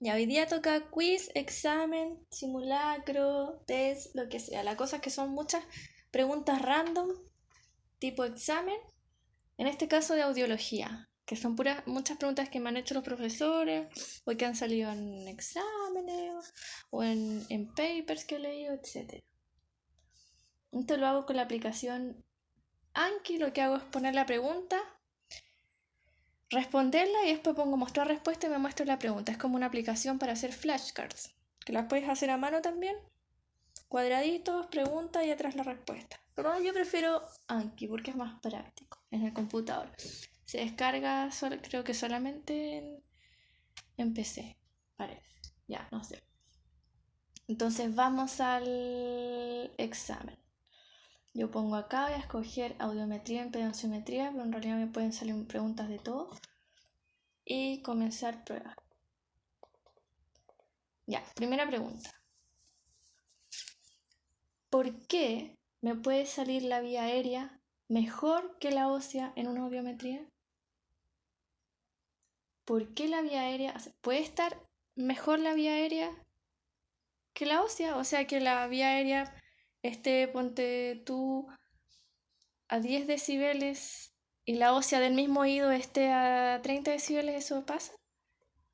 Y hoy día toca quiz, examen, simulacro, test, lo que sea. La cosa es que son muchas preguntas random, tipo examen, en este caso de audiología, que son puras, muchas preguntas que me han hecho los profesores, o que han salido en exámenes, o en, en papers que he leído, etc. Esto lo hago con la aplicación Anki, lo que hago es poner la pregunta responderla y después pongo mostrar respuesta y me muestra la pregunta. Es como una aplicación para hacer flashcards, que las puedes hacer a mano también. Cuadraditos, pregunta y atrás la respuesta. Pero yo prefiero Anki porque es más práctico en el computador. Se descarga creo que solamente en, en PC, parece. Ya, no sé. Entonces vamos al examen. Yo pongo acá, voy a escoger audiometría, impedanciometría, pero en realidad me pueden salir preguntas de todo. Y comenzar prueba. Ya, primera pregunta. ¿Por qué me puede salir la vía aérea mejor que la ósea en una audiometría? ¿Por qué la vía aérea puede estar mejor la vía aérea que la ósea? O sea que la vía aérea este, ponte tú a 10 decibeles y la ósea del mismo oído esté a 30 decibeles, ¿eso pasa?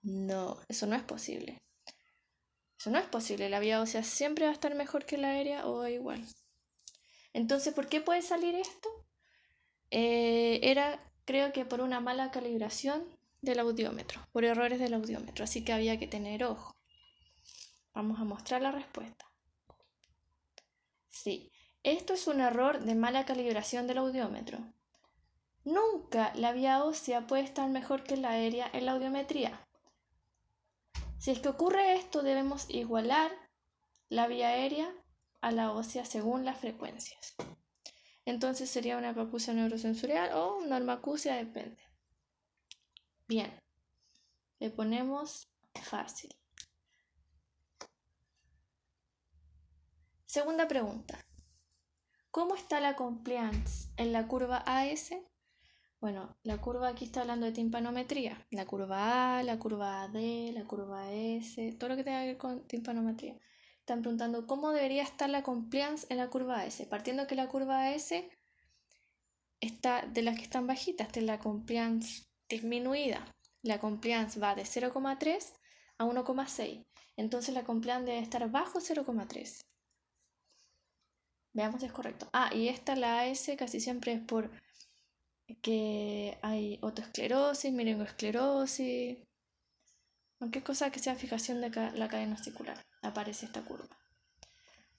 No, eso no es posible. Eso no es posible. La vía ósea siempre va a estar mejor que la aérea o igual. Entonces, ¿por qué puede salir esto? Eh, era, creo que por una mala calibración del audiómetro, por errores del audiómetro. Así que había que tener ojo. Vamos a mostrar la respuesta. Sí, esto es un error de mala calibración del audiómetro. Nunca la vía ósea puede estar mejor que la aérea en la audiometría. Si es que ocurre esto, debemos igualar la vía aérea a la ósea según las frecuencias. Entonces sería una papusia neurosensorial o normacusia, depende. Bien, le ponemos fácil. Segunda pregunta. ¿Cómo está la compliance en la curva AS? Bueno, la curva aquí está hablando de timpanometría. La curva A, la curva AD, la curva S, todo lo que tenga que ver con timpanometría. Están preguntando cómo debería estar la compliance en la curva AS. Partiendo que la curva AS está de las que están bajitas, esta es la compliance disminuida. La compliance va de 0,3 a 1,6. Entonces la compliance debe estar bajo 0,3. Veamos si es correcto. Ah, y esta, la AS, casi siempre es por que hay autoesclerosis, meningoesclerosis, cualquier cosa que sea fijación de la cadena articular, aparece esta curva.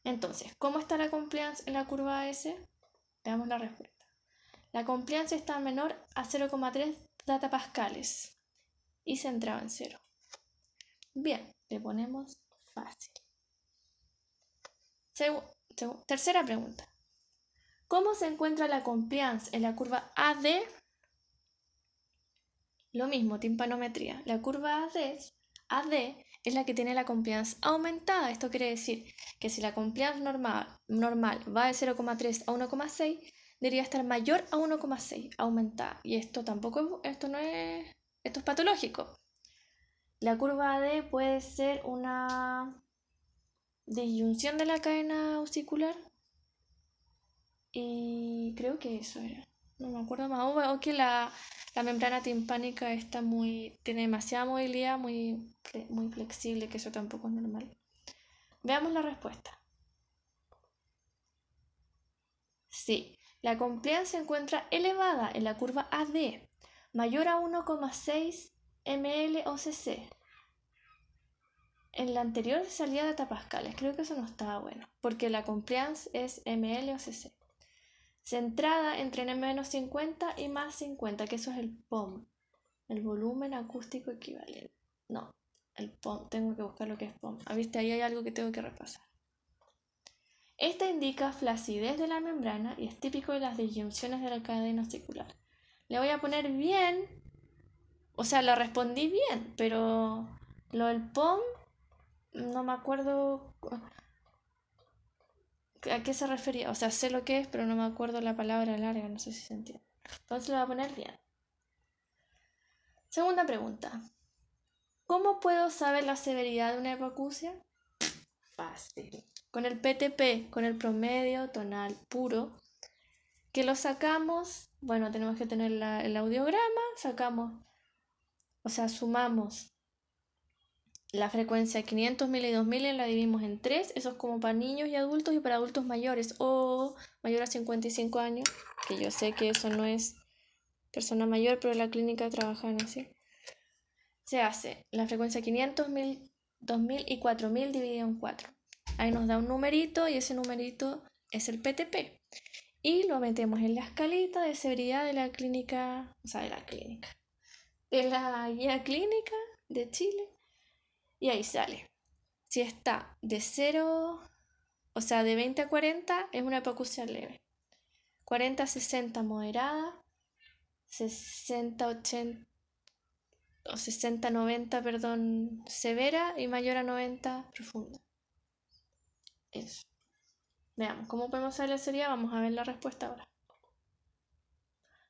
Entonces, ¿cómo está la compliance en la curva AS? Veamos la respuesta. La compliance está menor a 0,3 datapascales y centrado en cero. Bien, le ponemos fácil tercera pregunta. ¿Cómo se encuentra la compliance en la curva AD? Lo mismo, timpanometría. La curva AD, es la que tiene la compliance aumentada. Esto quiere decir que si la compliance normal, normal va de 0,3 a 1,6, debería estar mayor a 1,6, aumentada. Y esto tampoco, esto no es, esto es patológico. La curva AD puede ser una disyunción de la cadena auricular Y creo que eso era. No me acuerdo más. O, que la, membrana timpánica está muy. tiene demasiada movilidad, muy, muy flexible, que eso tampoco es normal. Veamos la respuesta. Sí, la compliance se encuentra elevada en la curva AD, mayor a 1,6 ml OCC. En la anterior salía de tapascales, creo que eso no estaba bueno, porque la compliance es ml OCC centrada entre menos 50 y más 50, que eso es el POM, el volumen acústico equivalente. No, el POM, tengo que buscar lo que es POM. Ah, viste, ahí hay algo que tengo que repasar. Esta indica flacidez de la membrana y es típico de las disyunciones de la cadena circular. Le voy a poner bien, o sea, lo respondí bien, pero lo del POM no me acuerdo a qué se refería. O sea, sé lo que es, pero no me acuerdo la palabra larga, no sé si se entiende. Entonces lo voy a poner bien. Segunda pregunta. ¿Cómo puedo saber la severidad de una hipoacusia? Fácil. Con el PTP, con el promedio tonal puro, que lo sacamos, bueno, tenemos que tener el audiograma, sacamos, o sea, sumamos la frecuencia 500.000 y 2000 la dividimos en 3, eso es como para niños y adultos y para adultos mayores o mayor a 55 años, que yo sé que eso no es persona mayor, pero la clínica trabaja en así. Se hace la frecuencia 500.000, 2000 y 4000 dividido en 4. Ahí nos da un numerito y ese numerito es el PTP. Y lo metemos en la escalita de severidad de la clínica, o sea, de la clínica, de la guía clínica de Chile y ahí sale. Si está de 0, o sea, de 20 a 40 es una hipoacusia leve. 40 a 60 moderada. 60 80 o 60 90, perdón, severa y mayor a 90 profunda. Eso. Veamos, ¿cómo podemos saber la serie? Vamos a ver la respuesta ahora.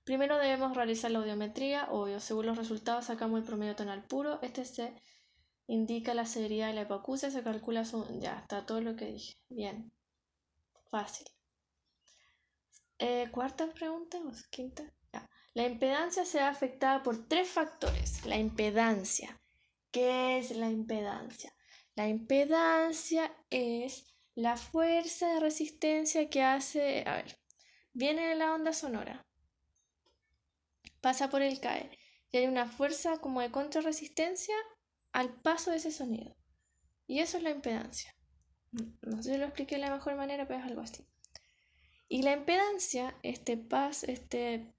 Primero debemos realizar la audiometría, obvio, según los resultados sacamos el promedio tonal puro. Este se indica la severidad de la hipoacusia, se calcula su... Ya, está todo lo que dije. Bien. Fácil. Eh, cuarta pregunta o quinta. La impedancia se ve afectada por tres factores. La impedancia. ¿Qué es la impedancia? La impedancia es la fuerza de resistencia que hace... A ver, viene de la onda sonora. Pasa por el CAE. Y hay una fuerza como de contrarresistencia al paso de ese sonido. Y eso es la impedancia. No sé si lo expliqué de la mejor manera, pero es algo así. Y la impedancia, este paso, este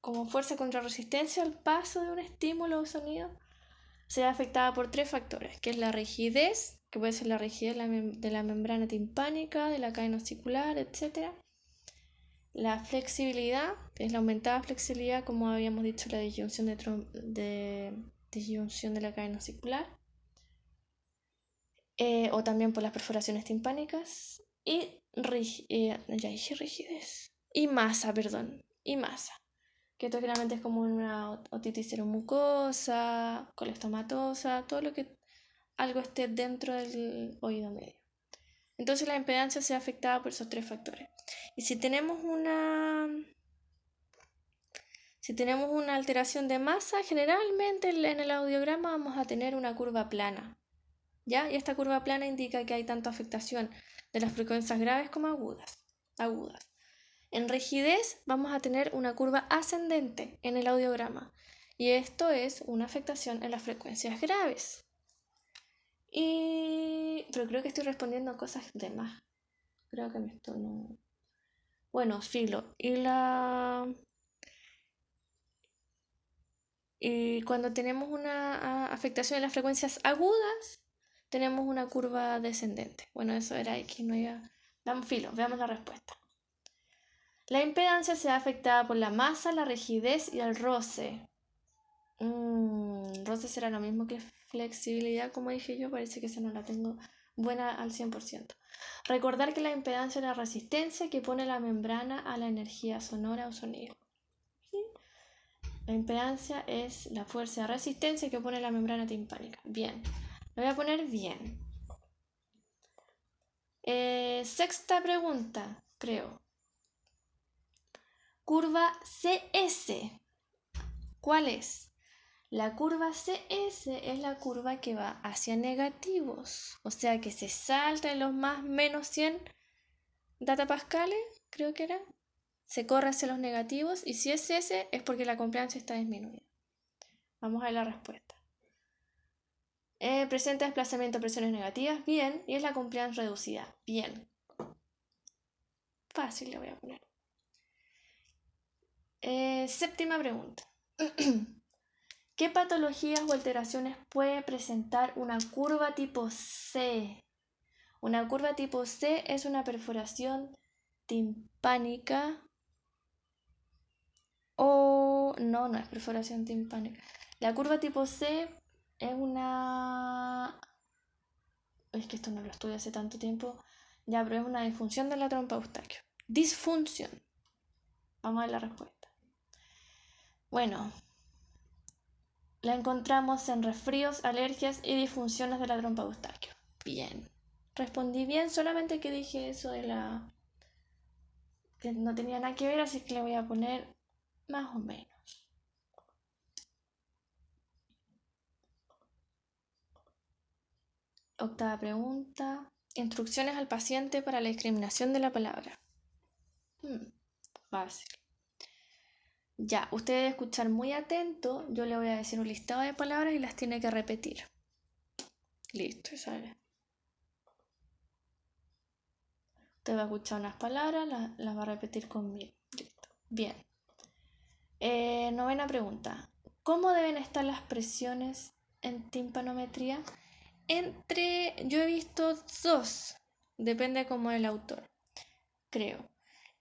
como fuerza contra resistencia al paso de un estímulo o sonido, se ve afectada por tres factores, que es la rigidez, que puede ser la rigidez de la, membrana timpánica, de la cadena circular, etc. La flexibilidad, que es la aumentada flexibilidad, como habíamos dicho, la disyunción de, de disyunción de la cadena circular, eh, o también por las perforaciones timpánicas, y eh, rigidez, y masa, perdón, y masa, que esto generalmente es como una otitis mucosa, colestomatosa, todo lo que algo esté dentro del oído medio. Entonces la impedancia se ve afectada por esos tres factores. Y si tenemos una si tenemos una alteración de masa, generalmente en el audiograma vamos a tener una curva plana. ¿Ya? Y esta curva plana indica que hay tanto afectación de las frecuencias graves como agudas. agudas. En rigidez vamos a tener una curva ascendente en el audiograma. Y esto es una afectación en las frecuencias graves. Y... Pero creo que estoy respondiendo a cosas de más. Creo que me estoy... No... Bueno, filo. Y la y cuando tenemos una afectación en las frecuencias agudas, tenemos una curva descendente. Bueno, eso era X, no iba. Damos filo, veamos la respuesta. La impedancia se ve afectada por la masa, la rigidez y el roce. Mm, roce será lo mismo que flexibilidad, como dije yo, parece que esa no la tengo buena al 100%. Recordar que la impedancia es la resistencia que pone la membrana a la energía sonora o sonido. La impedancia es la fuerza de resistencia que pone la membrana timpánica. Bien, lo voy a poner bien. Eh, sexta pregunta, creo. curva CS. ¿Cuál es? La curva CS es la curva que va hacia negativos, o sea que se salta de los más menos 100 datapascales, creo que era, se corre hacia los negativos y si es ese es porque la compliance está disminuida. Vamos a ver la respuesta. Eh, presenta desplazamiento a presiones negativas, bien, y es la compliance reducida, bien. Fácil le voy a poner. Eh, séptima pregunta. ¿Qué patologías o alteraciones puede presentar una curva tipo C? Una curva tipo C es una perforación timpánica o no, no es perforación timpánica. La curva tipo C es una... Es que esto no lo estudié hace tanto tiempo. Ya, pero es una disfunción de la trompa eustaquio. Disfunción. Vamos a ver la respuesta. Bueno, la encontramos en resfríos, alergias y disfunciones de la trompa Eustaquio. Bien. Respondí bien, solamente que dije eso de la... que no tenía nada que ver, así que le voy a poner más o menos. Octava pregunta. Instrucciones al paciente para la discriminación de la palabra. Hmm, fácil. Ya, usted debe escuchar muy atento. Yo le voy a decir un listado de palabras y las tiene que repetir. Listo, ¿sale? Usted va a escuchar unas palabras, las, va a repetir conmigo. Listo. Bien. Eh, novena pregunta. ¿Cómo deben estar las presiones en timpanometría? Entre, yo he visto dos, depende como el autor, creo.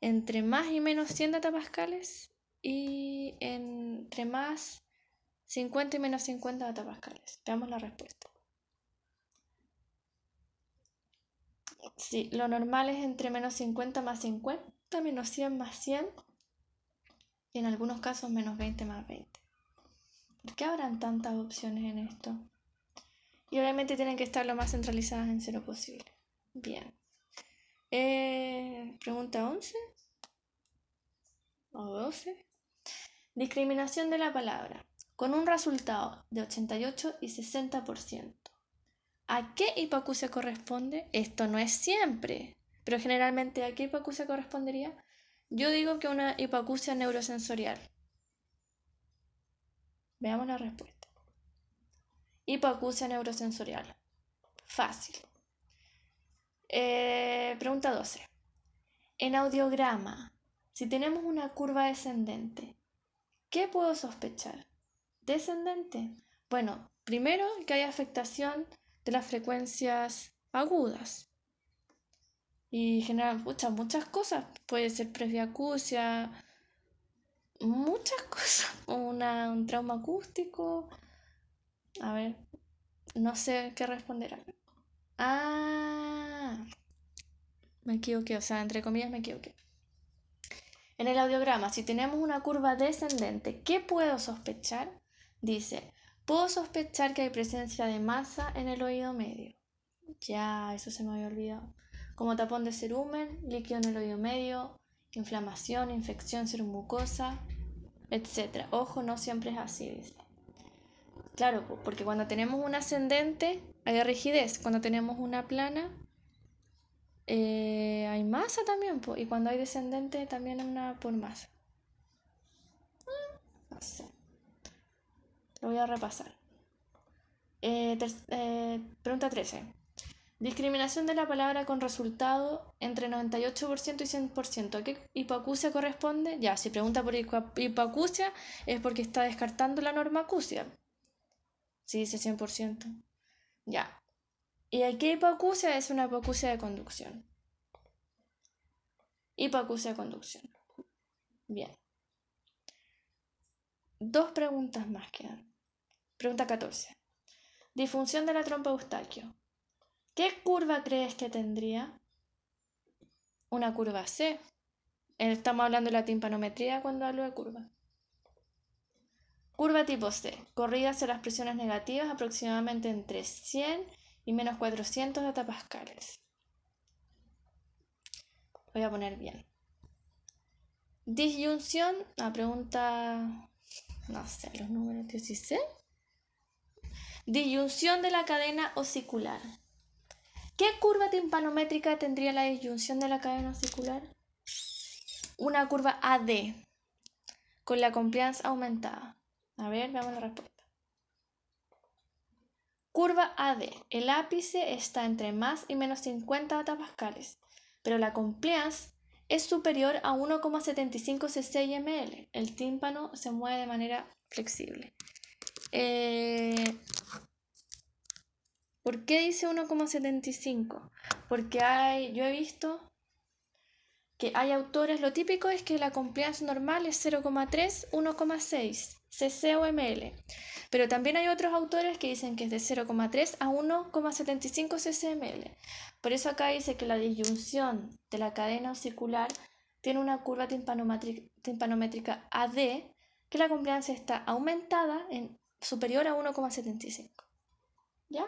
Entre más y menos 100 datapascales y entre más 50 y menos 50 datapascales. Veamos la respuesta. Sí, lo normal es entre menos 50 más 50, menos 100 más 100 y en algunos casos menos 20 más 20. ¿Por qué habrán tantas opciones en esto? Y obviamente tienen que estar lo más centralizadas en cero posible. Bien. Eh, pregunta 11 o 12. Discriminación de la palabra, con un resultado de 88 y 60%. ¿A qué hipoacusia corresponde? Esto no es siempre, pero generalmente ¿a qué hipoacusia correspondería? Yo digo que una hipoacusia neurosensorial. Veamos la respuesta. Hipoacusia neurosensorial. Fácil. Eh, pregunta 12. En audiograma, si tenemos una curva descendente, ¿Qué puedo sospechar? ¿Descendente? Bueno, primero que hay afectación de las frecuencias agudas. Y generan muchas, muchas cosas. Puede ser presbiacusia, muchas cosas. Una, un trauma acústico. A ver, no sé qué responder. Ah, me equivoqué, o sea, entre comillas me equivoqué. En el audiograma, si tenemos una curva descendente, ¿qué puedo sospechar? Dice, puedo sospechar que hay presencia de masa en el oído medio. Ya, eso se me había olvidado. Como tapón de cerumen, líquido en el oído medio, inflamación, infección mucosa, etc. Ojo, no siempre es así, dice. Claro, porque cuando tenemos un ascendente hay rigidez, cuando tenemos una plana eh, hay masa también, y cuando hay descendente también una por masa. No sé. Lo voy a repasar. Eh, eh, pregunta 13. Discriminación de la palabra con resultado entre 98% y 100%. ¿A qué hipoacusia corresponde? Ya, si pregunta por hipoacusia es porque está descartando la norma acusia. Sí, dice 100%. Ya, ¿Y qué hipoacusia es una hipoacusia de conducción? Hipoacusia de conducción. Bien. Dos preguntas más quedan. Pregunta 14. Disfunción de la trompa eustaquio. ¿Qué curva crees que tendría? Una curva C. Estamos hablando de la timpanometría cuando hablo de curva. Curva tipo C. Corrida hacia las presiones negativas aproximadamente entre 100 y menos 400 datapascales. Voy a poner bien. Disyunción, la pregunta, no sé, los números 16. Disyunción de la cadena osicular. ¿Qué curva timpanométrica tendría la disyunción de la cadena osicular? Una curva AD, con la compliance aumentada. A ver, veamos la respuesta. Curva AD. El ápice está entre más y menos 50 atapascales, pero la compliance es superior a 1,75 cc ml. El tímpano se mueve de manera flexible. Eh, ¿Por qué dice 1,75? Porque hay, yo he visto que hay autores, lo típico es que la compliance normal es 0,3, 1,6 cc o ml. Pero también hay otros autores que dicen que es de 0,3 a 1,75 ccml. Por eso acá dice que la disyunción de la cadena circular tiene una curva timpanométrica AD, que la compliance está aumentada en superior a 1,75. ¿Ya?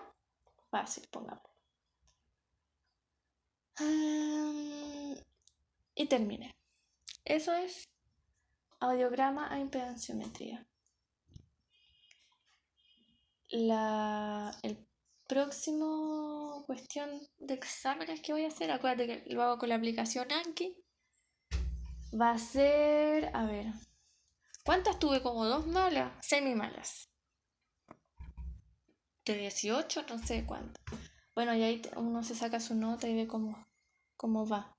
Fácil, pongamos. y terminé. Eso es audiograma a impedanciometría la, el próximo cuestión de exámenes que voy a hacer, acuérdate que lo hago con la aplicación Anki, va a ser, a ver, ¿cuántas tuve? Como dos malas, semi malas. De 18, no sé cuánto. Bueno, y ahí uno se saca su nota y ve cómo, cómo va.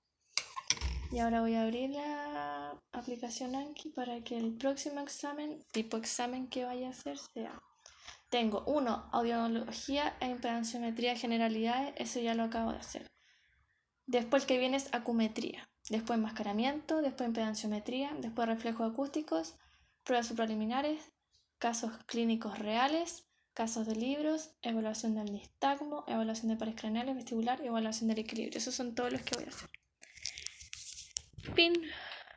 Y ahora voy a abrir la aplicación Anki para que el próximo examen, tipo examen que vaya a hacer, sea tengo uno, audiología e impedanciometría generalidades, eso ya lo acabo de hacer. Después que viene es acumetría, después enmascaramiento, después impedanciometría, después reflejos acústicos, pruebas supraliminares, casos clínicos reales, casos de libros, evaluación del nistagmo, evaluación de pares craneales, vestibular y evaluación del equilibrio. Esos son todos los que voy a hacer. Fin.